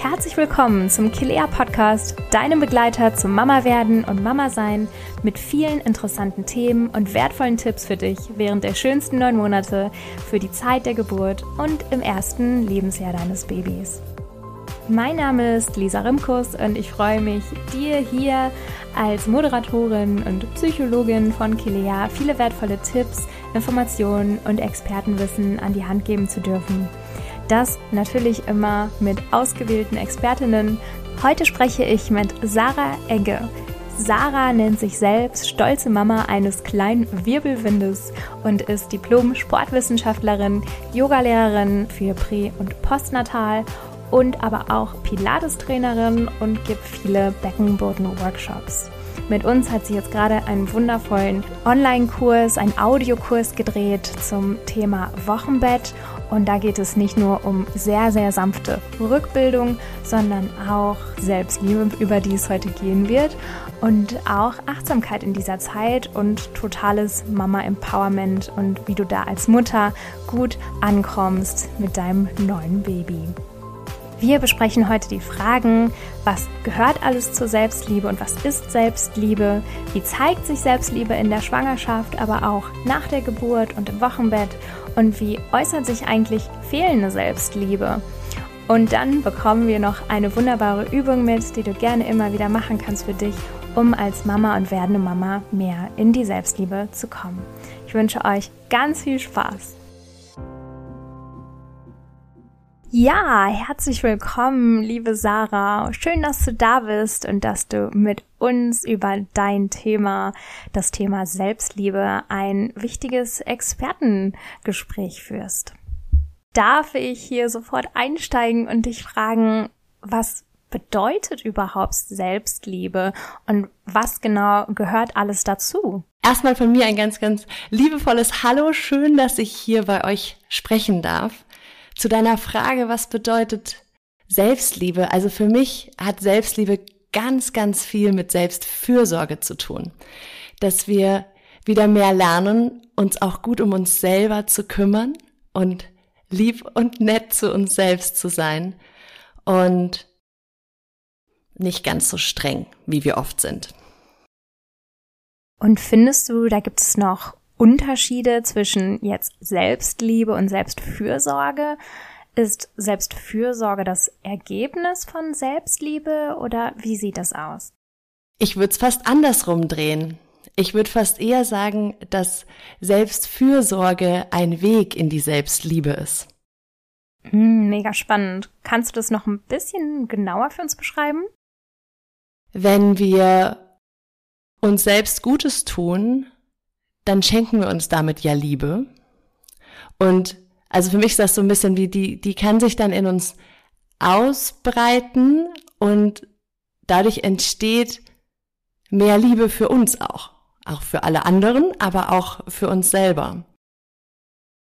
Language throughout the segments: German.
Herzlich willkommen zum Kilea Podcast, deinem Begleiter zum Mama werden und Mama sein mit vielen interessanten Themen und wertvollen Tipps für dich während der schönsten neun Monate, für die Zeit der Geburt und im ersten Lebensjahr deines Babys. Mein Name ist Lisa Rimkus und ich freue mich, dir hier als Moderatorin und Psychologin von Kilea viele wertvolle Tipps, Informationen und Expertenwissen an die Hand geben zu dürfen. Das natürlich immer mit ausgewählten Expertinnen. Heute spreche ich mit Sarah Egge. Sarah nennt sich selbst stolze Mama eines kleinen Wirbelwindes und ist Diplom-Sportwissenschaftlerin, Yogalehrerin für Prä- und Postnatal und aber auch Pilates-Trainerin und gibt viele Beckenboden-Workshops. Mit uns hat sie jetzt gerade einen wundervollen Online-Kurs, einen Audiokurs gedreht zum Thema Wochenbett. Und da geht es nicht nur um sehr, sehr sanfte Rückbildung, sondern auch Selbstliebe, über die es heute gehen wird. Und auch Achtsamkeit in dieser Zeit und totales Mama-Empowerment und wie du da als Mutter gut ankommst mit deinem neuen Baby. Wir besprechen heute die Fragen, was gehört alles zur Selbstliebe und was ist Selbstliebe, wie zeigt sich Selbstliebe in der Schwangerschaft, aber auch nach der Geburt und im Wochenbett und wie äußert sich eigentlich fehlende Selbstliebe. Und dann bekommen wir noch eine wunderbare Übung mit, die du gerne immer wieder machen kannst für dich, um als Mama und werdende Mama mehr in die Selbstliebe zu kommen. Ich wünsche euch ganz viel Spaß. Ja, herzlich willkommen, liebe Sarah. Schön, dass du da bist und dass du mit uns über dein Thema, das Thema Selbstliebe, ein wichtiges Expertengespräch führst. Darf ich hier sofort einsteigen und dich fragen, was bedeutet überhaupt Selbstliebe und was genau gehört alles dazu? Erstmal von mir ein ganz, ganz liebevolles Hallo. Schön, dass ich hier bei euch sprechen darf. Zu deiner Frage, was bedeutet Selbstliebe? Also für mich hat Selbstliebe ganz, ganz viel mit Selbstfürsorge zu tun. Dass wir wieder mehr lernen, uns auch gut um uns selber zu kümmern und lieb und nett zu uns selbst zu sein und nicht ganz so streng, wie wir oft sind. Und findest du, da gibt es noch Unterschiede zwischen jetzt Selbstliebe und Selbstfürsorge? Ist Selbstfürsorge das Ergebnis von Selbstliebe oder wie sieht das aus? Ich würde es fast andersrum drehen. Ich würde fast eher sagen, dass Selbstfürsorge ein Weg in die Selbstliebe ist. Hm, mega spannend. Kannst du das noch ein bisschen genauer für uns beschreiben? Wenn wir uns selbst Gutes tun, dann schenken wir uns damit ja Liebe. Und also für mich ist das so ein bisschen wie die, die kann sich dann in uns ausbreiten und dadurch entsteht mehr Liebe für uns auch. Auch für alle anderen, aber auch für uns selber.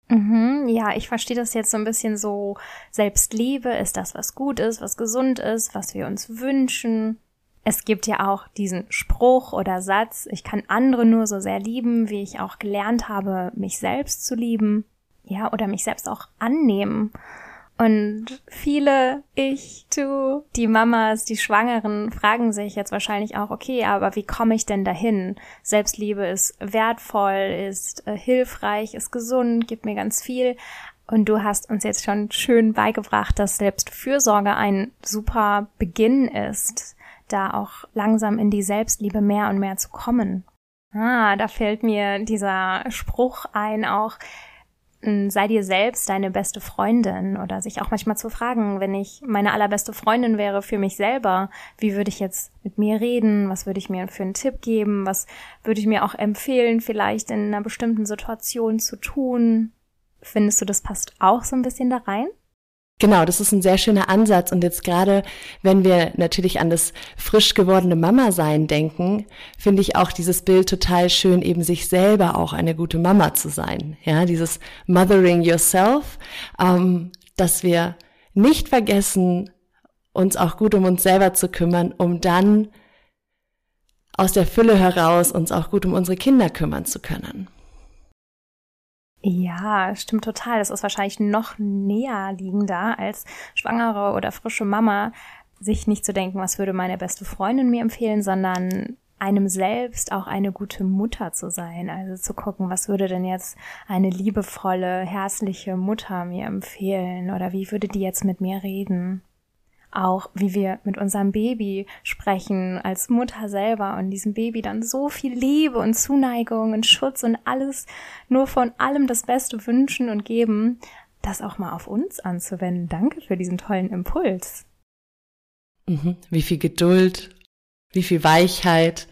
Mhm, ja, ich verstehe das jetzt so ein bisschen so, Selbstliebe ist das, was gut ist, was gesund ist, was wir uns wünschen. Es gibt ja auch diesen Spruch oder Satz, ich kann andere nur so sehr lieben, wie ich auch gelernt habe, mich selbst zu lieben. Ja, oder mich selbst auch annehmen. Und viele, ich, du, die Mamas, die Schwangeren fragen sich jetzt wahrscheinlich auch, okay, aber wie komme ich denn dahin? Selbstliebe ist wertvoll, ist äh, hilfreich, ist gesund, gibt mir ganz viel. Und du hast uns jetzt schon schön beigebracht, dass Selbstfürsorge ein super Beginn ist, da auch langsam in die Selbstliebe mehr und mehr zu kommen. Ah, da fällt mir dieser Spruch ein auch, sei dir selbst deine beste Freundin oder sich auch manchmal zu fragen, wenn ich meine allerbeste Freundin wäre für mich selber, wie würde ich jetzt mit mir reden, was würde ich mir für einen Tipp geben, was würde ich mir auch empfehlen, vielleicht in einer bestimmten Situation zu tun. Findest du, das passt auch so ein bisschen da rein? Genau, das ist ein sehr schöner Ansatz. Und jetzt gerade, wenn wir natürlich an das frisch gewordene Mama-Sein denken, finde ich auch dieses Bild total schön, eben sich selber auch eine gute Mama zu sein. Ja, dieses Mothering Yourself, ähm, dass wir nicht vergessen, uns auch gut um uns selber zu kümmern, um dann aus der Fülle heraus uns auch gut um unsere Kinder kümmern zu können. Ja, stimmt total. Das ist wahrscheinlich noch näher liegender als schwangere oder frische Mama, sich nicht zu denken, was würde meine beste Freundin mir empfehlen, sondern einem selbst auch eine gute Mutter zu sein. Also zu gucken, was würde denn jetzt eine liebevolle, herzliche Mutter mir empfehlen oder wie würde die jetzt mit mir reden? Auch wie wir mit unserem Baby sprechen als Mutter selber und diesem Baby dann so viel Liebe und Zuneigung und Schutz und alles nur von allem das Beste wünschen und geben, das auch mal auf uns anzuwenden. Danke für diesen tollen Impuls. Mhm. Wie viel Geduld, wie viel Weichheit.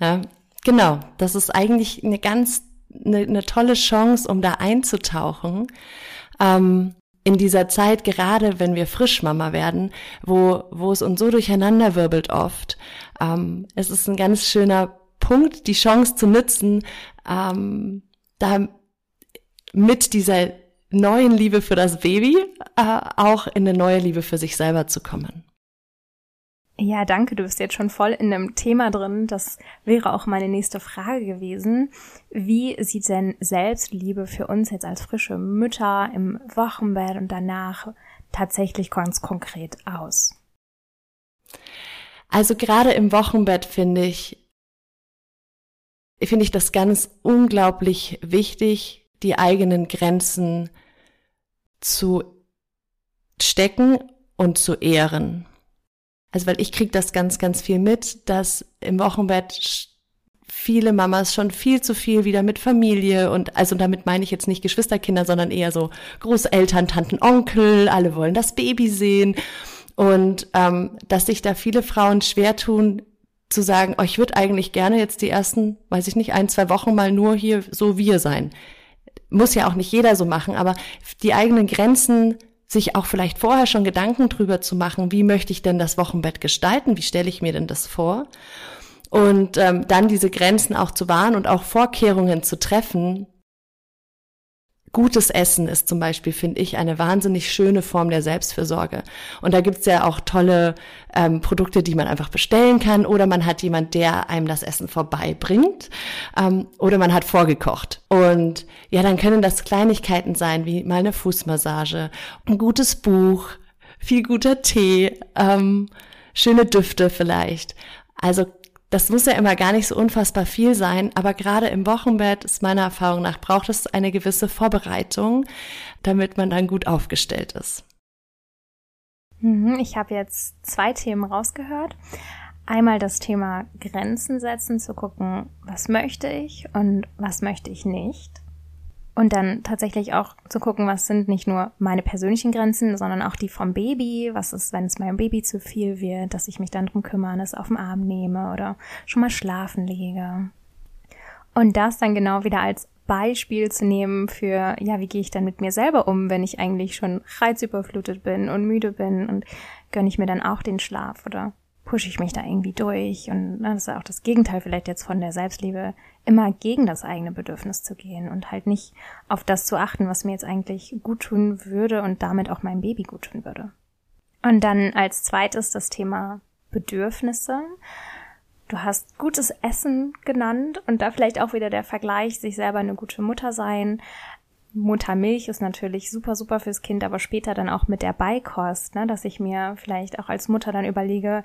Ja, genau, das ist eigentlich eine ganz eine, eine tolle Chance, um da einzutauchen. Ähm, in dieser Zeit, gerade wenn wir Frischmama werden, wo, wo es uns so durcheinander wirbelt oft, ähm, es ist ein ganz schöner Punkt, die Chance zu nutzen, ähm, da mit dieser neuen Liebe für das Baby äh, auch in eine neue Liebe für sich selber zu kommen. Ja, danke. Du bist jetzt schon voll in einem Thema drin. Das wäre auch meine nächste Frage gewesen. Wie sieht denn Selbstliebe für uns jetzt als frische Mütter im Wochenbett und danach tatsächlich ganz konkret aus? Also gerade im Wochenbett finde ich, finde ich das ganz unglaublich wichtig, die eigenen Grenzen zu stecken und zu ehren. Also weil ich krieg das ganz, ganz viel mit, dass im Wochenbett viele Mamas schon viel zu viel wieder mit Familie und also damit meine ich jetzt nicht Geschwisterkinder, sondern eher so Großeltern, Tanten, Onkel, alle wollen das Baby sehen und ähm, dass sich da viele Frauen schwer tun zu sagen, oh, ich würde eigentlich gerne jetzt die ersten, weiß ich nicht, ein, zwei Wochen mal nur hier so wir sein. Muss ja auch nicht jeder so machen, aber die eigenen Grenzen sich auch vielleicht vorher schon Gedanken drüber zu machen, wie möchte ich denn das Wochenbett gestalten, wie stelle ich mir denn das vor? Und ähm, dann diese Grenzen auch zu wahren und auch Vorkehrungen zu treffen, Gutes Essen ist zum Beispiel, finde ich, eine wahnsinnig schöne Form der Selbstfürsorge. Und da gibt's ja auch tolle ähm, Produkte, die man einfach bestellen kann. Oder man hat jemand, der einem das Essen vorbeibringt. Ähm, oder man hat vorgekocht. Und ja, dann können das Kleinigkeiten sein, wie mal eine Fußmassage, ein gutes Buch, viel guter Tee, ähm, schöne Düfte vielleicht. Also das muss ja immer gar nicht so unfassbar viel sein, aber gerade im Wochenbett ist meiner Erfahrung nach braucht es eine gewisse Vorbereitung, damit man dann gut aufgestellt ist. Mhm, ich habe jetzt zwei Themen rausgehört. Einmal das Thema Grenzen setzen, zu gucken, was möchte ich und was möchte ich nicht. Und dann tatsächlich auch zu gucken, was sind nicht nur meine persönlichen Grenzen, sondern auch die vom Baby. Was ist, wenn es meinem Baby zu viel wird, dass ich mich dann drum kümmere, es auf den Arm nehme oder schon mal schlafen lege. Und das dann genau wieder als Beispiel zu nehmen für, ja, wie gehe ich dann mit mir selber um, wenn ich eigentlich schon reizüberflutet bin und müde bin und gönne ich mir dann auch den Schlaf oder pushe ich mich da irgendwie durch und na, das ist auch das Gegenteil vielleicht jetzt von der Selbstliebe, immer gegen das eigene Bedürfnis zu gehen und halt nicht auf das zu achten, was mir jetzt eigentlich gut tun würde und damit auch meinem Baby gut tun würde. Und dann als zweites das Thema Bedürfnisse. Du hast gutes Essen genannt und da vielleicht auch wieder der Vergleich, sich selber eine gute Mutter sein. Muttermilch ist natürlich super, super fürs Kind, aber später dann auch mit der Beikost, ne, dass ich mir vielleicht auch als Mutter dann überlege,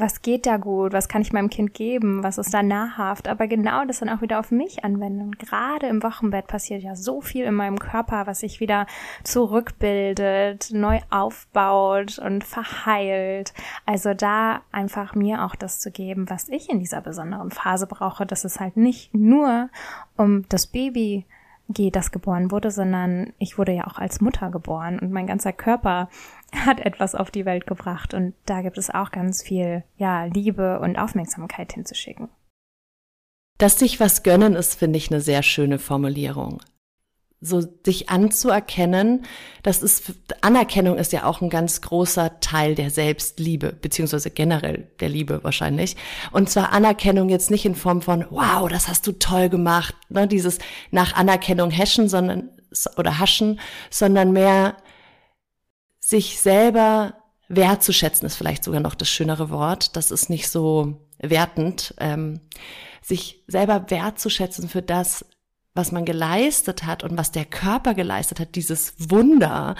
was geht da gut, was kann ich meinem Kind geben, was ist da nahrhaft, aber genau das dann auch wieder auf mich anwenden. Gerade im Wochenbett passiert ja so viel in meinem Körper, was sich wieder zurückbildet, neu aufbaut und verheilt. Also da einfach mir auch das zu geben, was ich in dieser besonderen Phase brauche, dass es halt nicht nur um das Baby geht, das geboren wurde, sondern ich wurde ja auch als Mutter geboren und mein ganzer Körper hat etwas auf die Welt gebracht und da gibt es auch ganz viel, ja, Liebe und Aufmerksamkeit hinzuschicken. Dass sich was gönnen ist, finde ich eine sehr schöne Formulierung. So sich anzuerkennen, das ist, Anerkennung ist ja auch ein ganz großer Teil der Selbstliebe, beziehungsweise generell der Liebe wahrscheinlich. Und zwar Anerkennung jetzt nicht in Form von, wow, das hast du toll gemacht, ne, dieses nach Anerkennung haschen, sondern, oder haschen, sondern mehr, sich selber wertzuschätzen ist vielleicht sogar noch das schönere Wort. Das ist nicht so wertend. Ähm, sich selber wertzuschätzen für das, was man geleistet hat und was der Körper geleistet hat, dieses Wunder,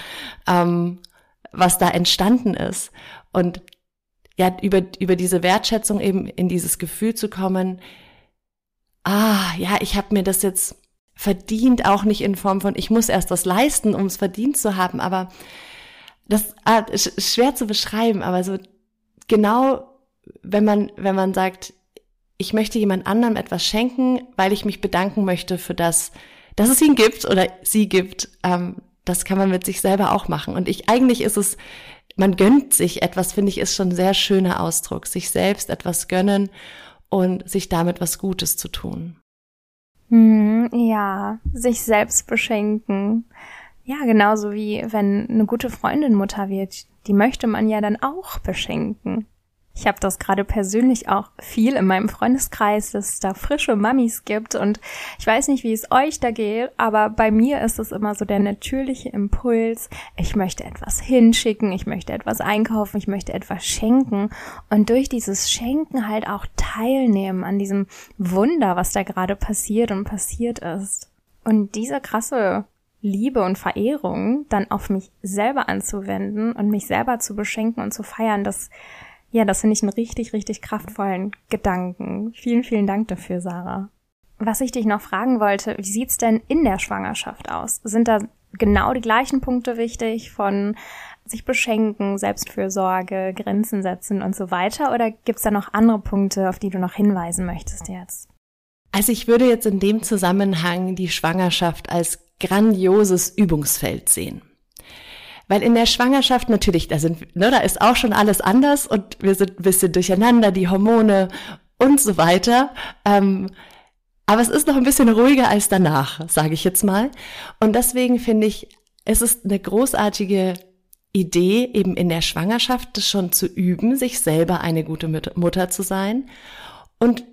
ähm, was da entstanden ist. Und ja, über, über diese Wertschätzung eben in dieses Gefühl zu kommen, ah, ja, ich habe mir das jetzt verdient, auch nicht in Form von, ich muss erst was leisten, um es verdient zu haben, aber das ah, ist schwer zu beschreiben, aber so genau, wenn man, wenn man sagt, ich möchte jemand anderem etwas schenken, weil ich mich bedanken möchte für das, dass es ihn gibt oder sie gibt, ähm, das kann man mit sich selber auch machen. Und ich, eigentlich ist es, man gönnt sich etwas, finde ich, ist schon ein sehr schöner Ausdruck, sich selbst etwas gönnen und sich damit was Gutes zu tun. Hm, ja, sich selbst beschenken. Ja, genauso wie wenn eine gute Freundin Mutter wird, die möchte man ja dann auch beschenken. Ich habe das gerade persönlich auch viel in meinem Freundeskreis, dass es da frische Mamis gibt. Und ich weiß nicht, wie es euch da geht, aber bei mir ist es immer so der natürliche Impuls, ich möchte etwas hinschicken, ich möchte etwas einkaufen, ich möchte etwas schenken. Und durch dieses Schenken halt auch teilnehmen an diesem Wunder, was da gerade passiert und passiert ist. Und diese krasse Liebe und Verehrung dann auf mich selber anzuwenden und mich selber zu beschenken und zu feiern, das, ja, das finde ich einen richtig, richtig kraftvollen Gedanken. Vielen, vielen Dank dafür, Sarah. Was ich dich noch fragen wollte, wie sieht's denn in der Schwangerschaft aus? Sind da genau die gleichen Punkte wichtig von sich beschenken, Selbstfürsorge, Grenzen setzen und so weiter? Oder gibt's da noch andere Punkte, auf die du noch hinweisen möchtest jetzt? Also ich würde jetzt in dem Zusammenhang die Schwangerschaft als grandioses Übungsfeld sehen. Weil in der Schwangerschaft natürlich, da sind, ne, da ist auch schon alles anders und wir sind ein bisschen durcheinander, die Hormone und so weiter. Ähm, aber es ist noch ein bisschen ruhiger als danach, sage ich jetzt mal. Und deswegen finde ich, es ist eine großartige Idee, eben in der Schwangerschaft das schon zu üben, sich selber eine gute Mutter zu sein. Und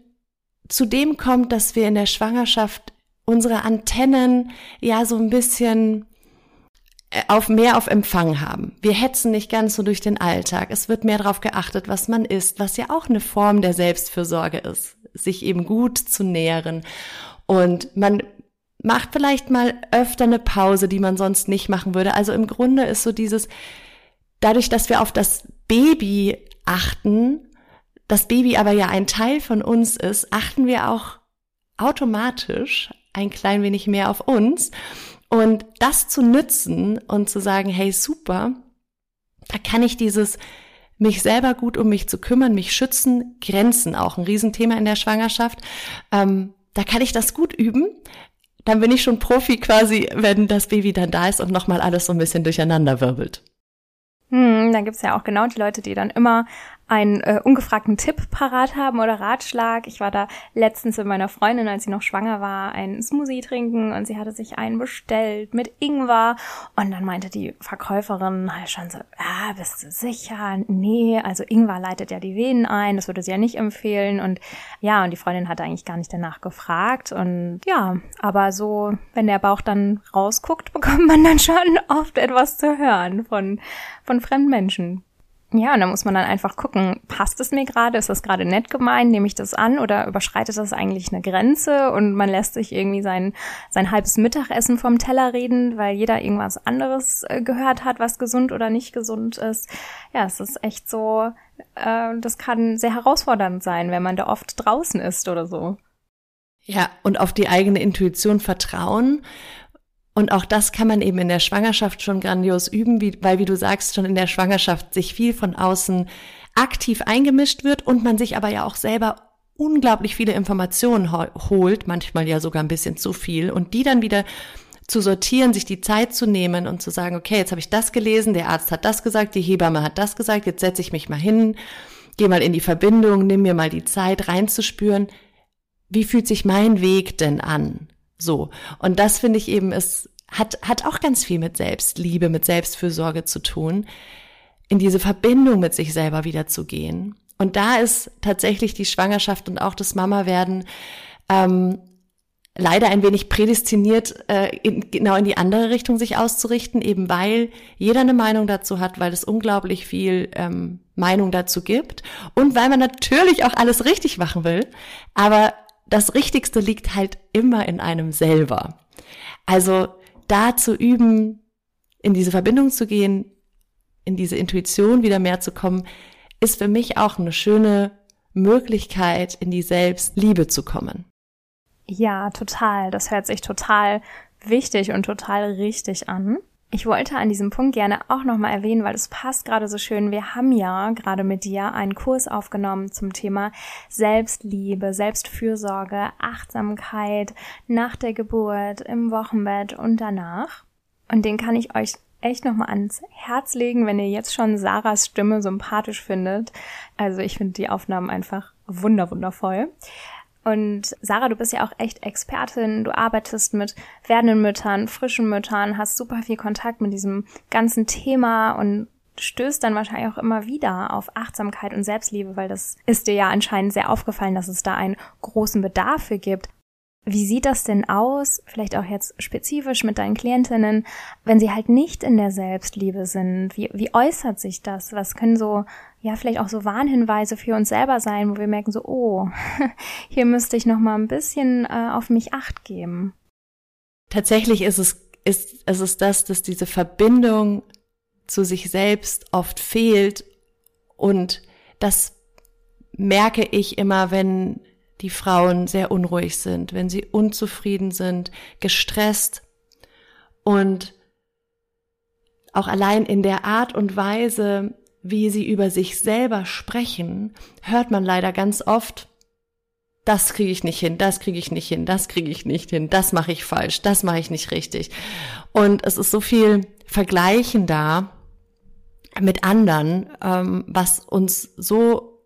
zudem kommt, dass wir in der Schwangerschaft unsere Antennen ja so ein bisschen auf mehr auf Empfang haben. Wir hetzen nicht ganz so durch den Alltag. Es wird mehr darauf geachtet, was man isst, was ja auch eine Form der Selbstfürsorge ist, sich eben gut zu nähren. Und man macht vielleicht mal öfter eine Pause, die man sonst nicht machen würde. Also im Grunde ist so dieses, dadurch, dass wir auf das Baby achten, das Baby aber ja ein Teil von uns ist, achten wir auch automatisch ein klein wenig mehr auf uns. Und das zu nützen und zu sagen, hey, super, da kann ich dieses mich selber gut um mich zu kümmern, mich schützen, Grenzen auch ein Riesenthema in der Schwangerschaft. Ähm, da kann ich das gut üben. Dann bin ich schon Profi quasi, wenn das Baby dann da ist und nochmal alles so ein bisschen durcheinander wirbelt. Hm, dann gibt's ja auch genau die Leute, die dann immer einen äh, ungefragten Tipp parat haben oder Ratschlag. Ich war da letztens mit meiner Freundin, als sie noch schwanger war, einen Smoothie trinken und sie hatte sich einen bestellt mit Ingwer und dann meinte die Verkäuferin halt schon so, ah, bist du sicher? Nee, also Ingwer leitet ja die Venen ein, das würde sie ja nicht empfehlen und ja, und die Freundin hatte eigentlich gar nicht danach gefragt und ja, aber so, wenn der Bauch dann rausguckt, bekommt man dann schon oft etwas zu hören von, von fremden Menschen. Ja, und da muss man dann einfach gucken, passt es mir gerade? Ist das gerade nett gemeint? Nehme ich das an oder überschreitet das eigentlich eine Grenze und man lässt sich irgendwie sein, sein halbes Mittagessen vom Teller reden, weil jeder irgendwas anderes äh, gehört hat, was gesund oder nicht gesund ist. Ja, es ist echt so, äh, das kann sehr herausfordernd sein, wenn man da oft draußen ist oder so. Ja, und auf die eigene Intuition vertrauen und auch das kann man eben in der Schwangerschaft schon grandios üben, wie, weil, wie du sagst, schon in der Schwangerschaft sich viel von außen aktiv eingemischt wird und man sich aber ja auch selber unglaublich viele Informationen holt, manchmal ja sogar ein bisschen zu viel, und die dann wieder zu sortieren, sich die Zeit zu nehmen und zu sagen, okay, jetzt habe ich das gelesen, der Arzt hat das gesagt, die Hebamme hat das gesagt, jetzt setze ich mich mal hin, gehe mal in die Verbindung, nimm mir mal die Zeit reinzuspüren, wie fühlt sich mein Weg denn an? So. Und das finde ich eben ist, hat, hat auch ganz viel mit Selbstliebe, mit Selbstfürsorge zu tun, in diese Verbindung mit sich selber wieder zu gehen. Und da ist tatsächlich die Schwangerschaft und auch das Mama-Werden ähm, leider ein wenig prädestiniert, äh, in, genau in die andere Richtung sich auszurichten, eben weil jeder eine Meinung dazu hat, weil es unglaublich viel ähm, Meinung dazu gibt und weil man natürlich auch alles richtig machen will. Aber das Richtigste liegt halt immer in einem selber. Also da zu üben, in diese Verbindung zu gehen, in diese Intuition wieder mehr zu kommen, ist für mich auch eine schöne Möglichkeit, in die Selbstliebe zu kommen. Ja, total. Das hört sich total wichtig und total richtig an. Ich wollte an diesem Punkt gerne auch nochmal erwähnen, weil es passt gerade so schön. Wir haben ja gerade mit dir einen Kurs aufgenommen zum Thema Selbstliebe, Selbstfürsorge, Achtsamkeit nach der Geburt, im Wochenbett und danach. Und den kann ich euch echt nochmal ans Herz legen, wenn ihr jetzt schon Sarahs Stimme sympathisch findet. Also ich finde die Aufnahmen einfach wunderwundervoll. Und Sarah, du bist ja auch echt Expertin. Du arbeitest mit werdenden Müttern, frischen Müttern, hast super viel Kontakt mit diesem ganzen Thema und stößt dann wahrscheinlich auch immer wieder auf Achtsamkeit und Selbstliebe, weil das ist dir ja anscheinend sehr aufgefallen, dass es da einen großen Bedarf für gibt. Wie sieht das denn aus, vielleicht auch jetzt spezifisch mit deinen Klientinnen, wenn sie halt nicht in der Selbstliebe sind? Wie, wie äußert sich das? Was können so, ja, vielleicht auch so Warnhinweise für uns selber sein, wo wir merken so, oh, hier müsste ich noch mal ein bisschen äh, auf mich acht geben? Tatsächlich ist es, ist, es ist das, dass diese Verbindung zu sich selbst oft fehlt und das merke ich immer, wenn die Frauen sehr unruhig sind, wenn sie unzufrieden sind, gestresst und auch allein in der Art und Weise, wie sie über sich selber sprechen, hört man leider ganz oft, das kriege ich nicht hin, das kriege ich nicht hin, das kriege ich nicht hin, das mache ich falsch, das mache ich nicht richtig. Und es ist so viel Vergleichen da mit anderen, ähm, was uns so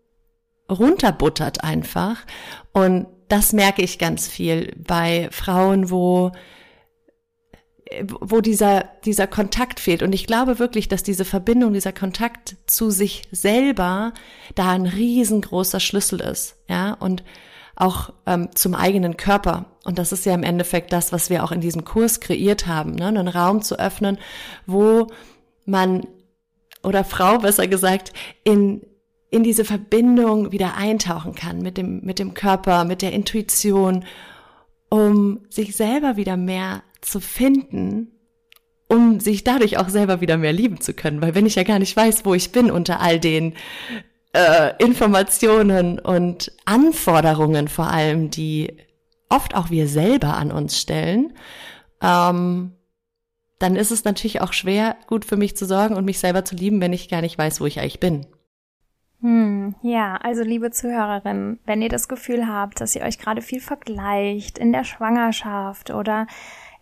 runterbuttert einfach. Und das merke ich ganz viel bei Frauen, wo wo dieser, dieser Kontakt fehlt. Und ich glaube wirklich, dass diese Verbindung, dieser Kontakt zu sich selber da ein riesengroßer Schlüssel ist, ja, und auch ähm, zum eigenen Körper. Und das ist ja im Endeffekt das, was wir auch in diesem Kurs kreiert haben, ne? einen Raum zu öffnen, wo man oder Frau besser gesagt in in diese Verbindung wieder eintauchen kann mit dem, mit dem Körper, mit der Intuition, um sich selber wieder mehr zu finden, um sich dadurch auch selber wieder mehr lieben zu können. Weil wenn ich ja gar nicht weiß, wo ich bin unter all den äh, Informationen und Anforderungen vor allem, die oft auch wir selber an uns stellen, ähm, dann ist es natürlich auch schwer, gut für mich zu sorgen und mich selber zu lieben, wenn ich gar nicht weiß, wo ich eigentlich bin. Hm, ja, also liebe Zuhörerinnen, wenn ihr das Gefühl habt, dass ihr euch gerade viel vergleicht in der Schwangerschaft oder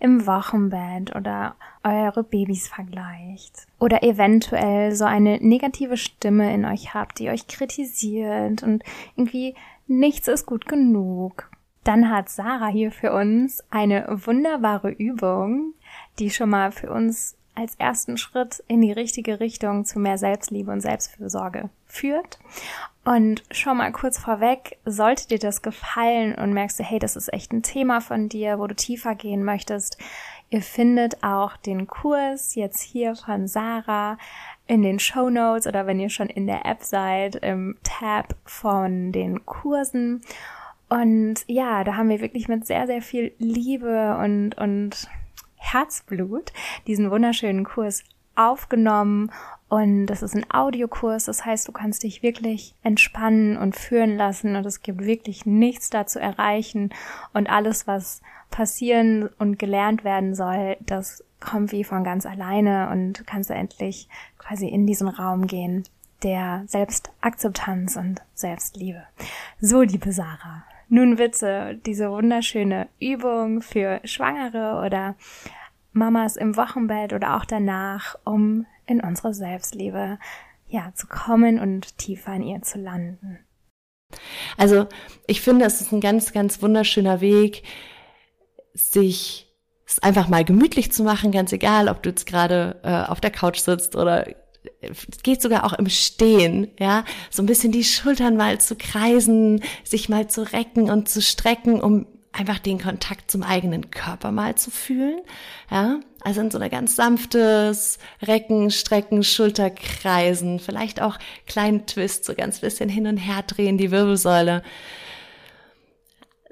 im Wochenbett oder eure Babys vergleicht oder eventuell so eine negative Stimme in euch habt, die euch kritisiert und irgendwie nichts ist gut genug, dann hat Sarah hier für uns eine wunderbare Übung, die schon mal für uns als ersten Schritt in die richtige Richtung zu mehr Selbstliebe und Selbstfürsorge führt. Und schon mal kurz vorweg, sollte dir das gefallen und merkst du, hey, das ist echt ein Thema von dir, wo du tiefer gehen möchtest, ihr findet auch den Kurs jetzt hier von Sarah in den Show Notes oder wenn ihr schon in der App seid, im Tab von den Kursen. Und ja, da haben wir wirklich mit sehr, sehr viel Liebe und, und Herzblut diesen wunderschönen Kurs aufgenommen und das ist ein Audiokurs, das heißt, du kannst dich wirklich entspannen und führen lassen und es gibt wirklich nichts da zu erreichen und alles, was passieren und gelernt werden soll, das kommt wie von ganz alleine und kannst endlich quasi in diesen Raum gehen der Selbstakzeptanz und Selbstliebe. So, liebe Sarah, nun bitte diese wunderschöne Übung für Schwangere oder Mamas im Wochenbett oder auch danach, um in unsere Selbstliebe ja zu kommen und tiefer in ihr zu landen. Also ich finde, es ist ein ganz, ganz wunderschöner Weg, sich es einfach mal gemütlich zu machen, ganz egal, ob du jetzt gerade äh, auf der Couch sitzt oder es geht sogar auch im Stehen, ja, so ein bisschen die Schultern mal zu kreisen, sich mal zu recken und zu strecken, um einfach den Kontakt zum eigenen Körper mal zu fühlen, ja, also in so einer ganz sanftes Recken, Strecken, Schulterkreisen, vielleicht auch kleinen Twist, so ganz bisschen hin und her drehen, die Wirbelsäule,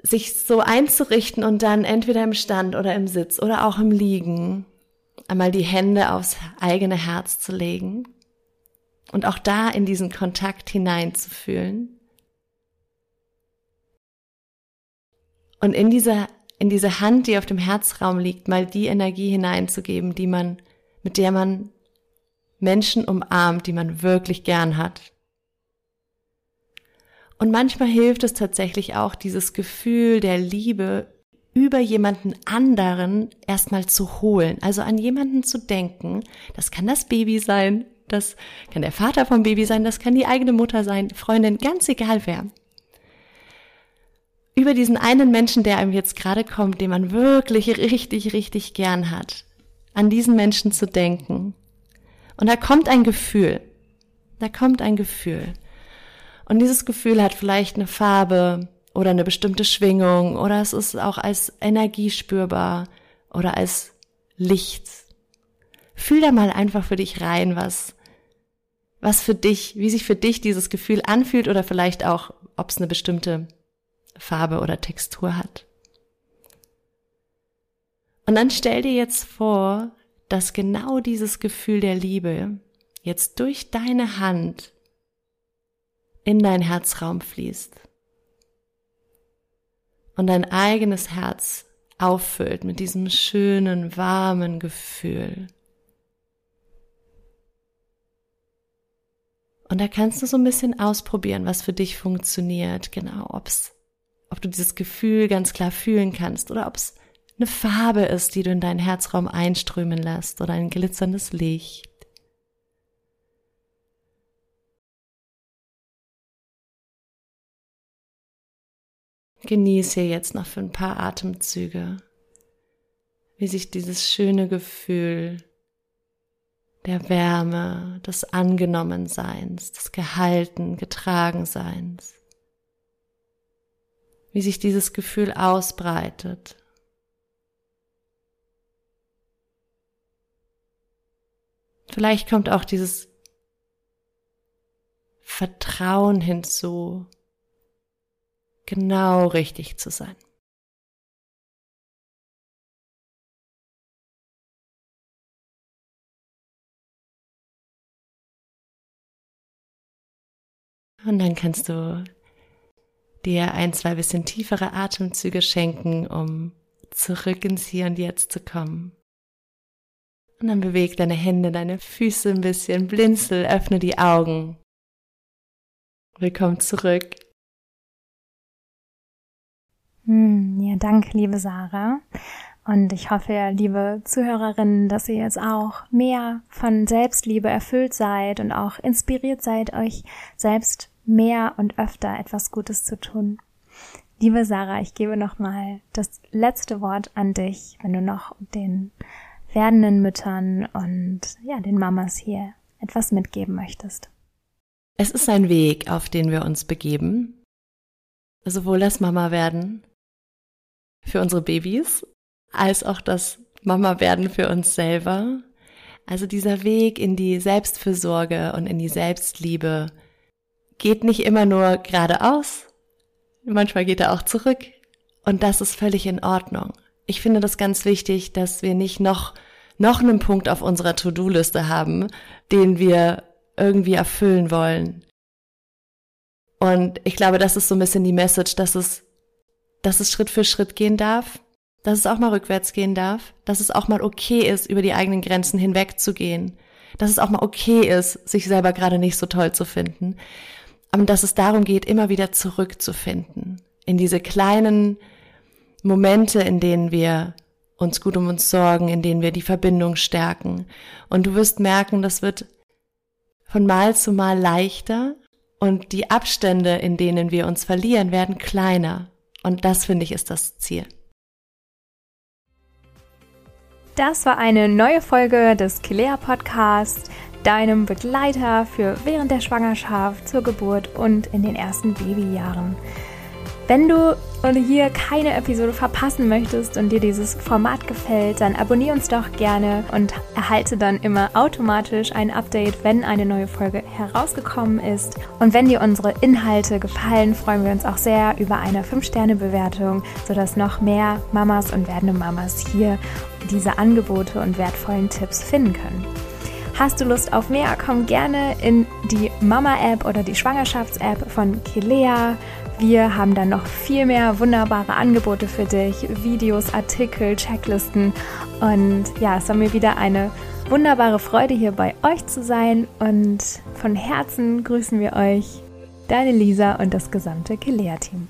sich so einzurichten und dann entweder im Stand oder im Sitz oder auch im Liegen einmal die Hände aufs eigene Herz zu legen und auch da in diesen Kontakt hineinzufühlen. Und in dieser, in diese Hand, die auf dem Herzraum liegt, mal die Energie hineinzugeben, die man, mit der man Menschen umarmt, die man wirklich gern hat. Und manchmal hilft es tatsächlich auch, dieses Gefühl der Liebe über jemanden anderen erstmal zu holen, also an jemanden zu denken. Das kann das Baby sein, das kann der Vater vom Baby sein, das kann die eigene Mutter sein, Freundin, ganz egal wer. Über diesen einen Menschen, der einem jetzt gerade kommt, den man wirklich richtig, richtig gern hat, an diesen Menschen zu denken. Und da kommt ein Gefühl. Da kommt ein Gefühl. Und dieses Gefühl hat vielleicht eine Farbe oder eine bestimmte Schwingung oder es ist auch als Energie spürbar oder als Licht. Fühl da mal einfach für dich rein, was, was für dich, wie sich für dich dieses Gefühl anfühlt oder vielleicht auch, ob es eine bestimmte Farbe oder Textur hat. Und dann stell dir jetzt vor, dass genau dieses Gefühl der Liebe jetzt durch deine Hand in dein Herzraum fließt und dein eigenes Herz auffüllt mit diesem schönen, warmen Gefühl. Und da kannst du so ein bisschen ausprobieren, was für dich funktioniert, genau, ob's, ob du dieses Gefühl ganz klar fühlen kannst oder ob es eine Farbe ist, die du in deinen Herzraum einströmen lässt oder ein glitzerndes Licht. Genieße jetzt noch für ein paar Atemzüge, wie sich dieses schöne Gefühl der Wärme, des Angenommenseins, des Gehalten, Getragenseins, wie sich dieses Gefühl ausbreitet. Vielleicht kommt auch dieses Vertrauen hinzu, genau richtig zu sein. Und dann kannst du dir ein, zwei bisschen tiefere Atemzüge schenken, um zurück ins Hier und Jetzt zu kommen. Und dann beweg deine Hände, deine Füße ein bisschen, blinzel, öffne die Augen. Willkommen zurück. Hm, ja, danke, liebe Sarah. Und ich hoffe, liebe Zuhörerinnen, dass ihr jetzt auch mehr von Selbstliebe erfüllt seid und auch inspiriert seid, euch selbst mehr und öfter etwas Gutes zu tun. Liebe Sarah, ich gebe nochmal das letzte Wort an dich, wenn du noch den werdenden Müttern und ja, den Mamas hier etwas mitgeben möchtest. Es ist ein Weg, auf den wir uns begeben. Sowohl das Mama werden für unsere Babys, als auch das Mama werden für uns selber. Also dieser Weg in die Selbstfürsorge und in die Selbstliebe geht nicht immer nur geradeaus, manchmal geht er auch zurück und das ist völlig in Ordnung. Ich finde das ganz wichtig, dass wir nicht noch, noch einen Punkt auf unserer To-Do-Liste haben, den wir irgendwie erfüllen wollen. Und ich glaube, das ist so ein bisschen die Message, dass es, dass es Schritt für Schritt gehen darf, dass es auch mal rückwärts gehen darf, dass es auch mal okay ist, über die eigenen Grenzen hinwegzugehen, dass es auch mal okay ist, sich selber gerade nicht so toll zu finden, aber dass es darum geht, immer wieder zurückzufinden in diese kleinen Momente, in denen wir uns gut um uns sorgen, in denen wir die Verbindung stärken. Und du wirst merken, das wird von Mal zu Mal leichter und die Abstände, in denen wir uns verlieren, werden kleiner. Und das finde ich ist das Ziel. Das war eine neue Folge des Kilea Podcasts, deinem Begleiter für während der Schwangerschaft, zur Geburt und in den ersten Babyjahren. Wenn du hier keine Episode verpassen möchtest und dir dieses Format gefällt, dann abonniere uns doch gerne und erhalte dann immer automatisch ein Update, wenn eine neue Folge herausgekommen ist. Und wenn dir unsere Inhalte gefallen, freuen wir uns auch sehr über eine 5-Sterne-Bewertung, sodass noch mehr Mamas und werdende Mamas hier diese Angebote und wertvollen Tipps finden können. Hast du Lust auf mehr? Komm gerne in die Mama-App oder die Schwangerschafts-App von Kilea. Wir haben dann noch viel mehr wunderbare Angebote für dich, Videos, Artikel, Checklisten. Und ja, es war mir wieder eine wunderbare Freude, hier bei euch zu sein. Und von Herzen grüßen wir euch, deine Lisa und das gesamte Kilea-Team.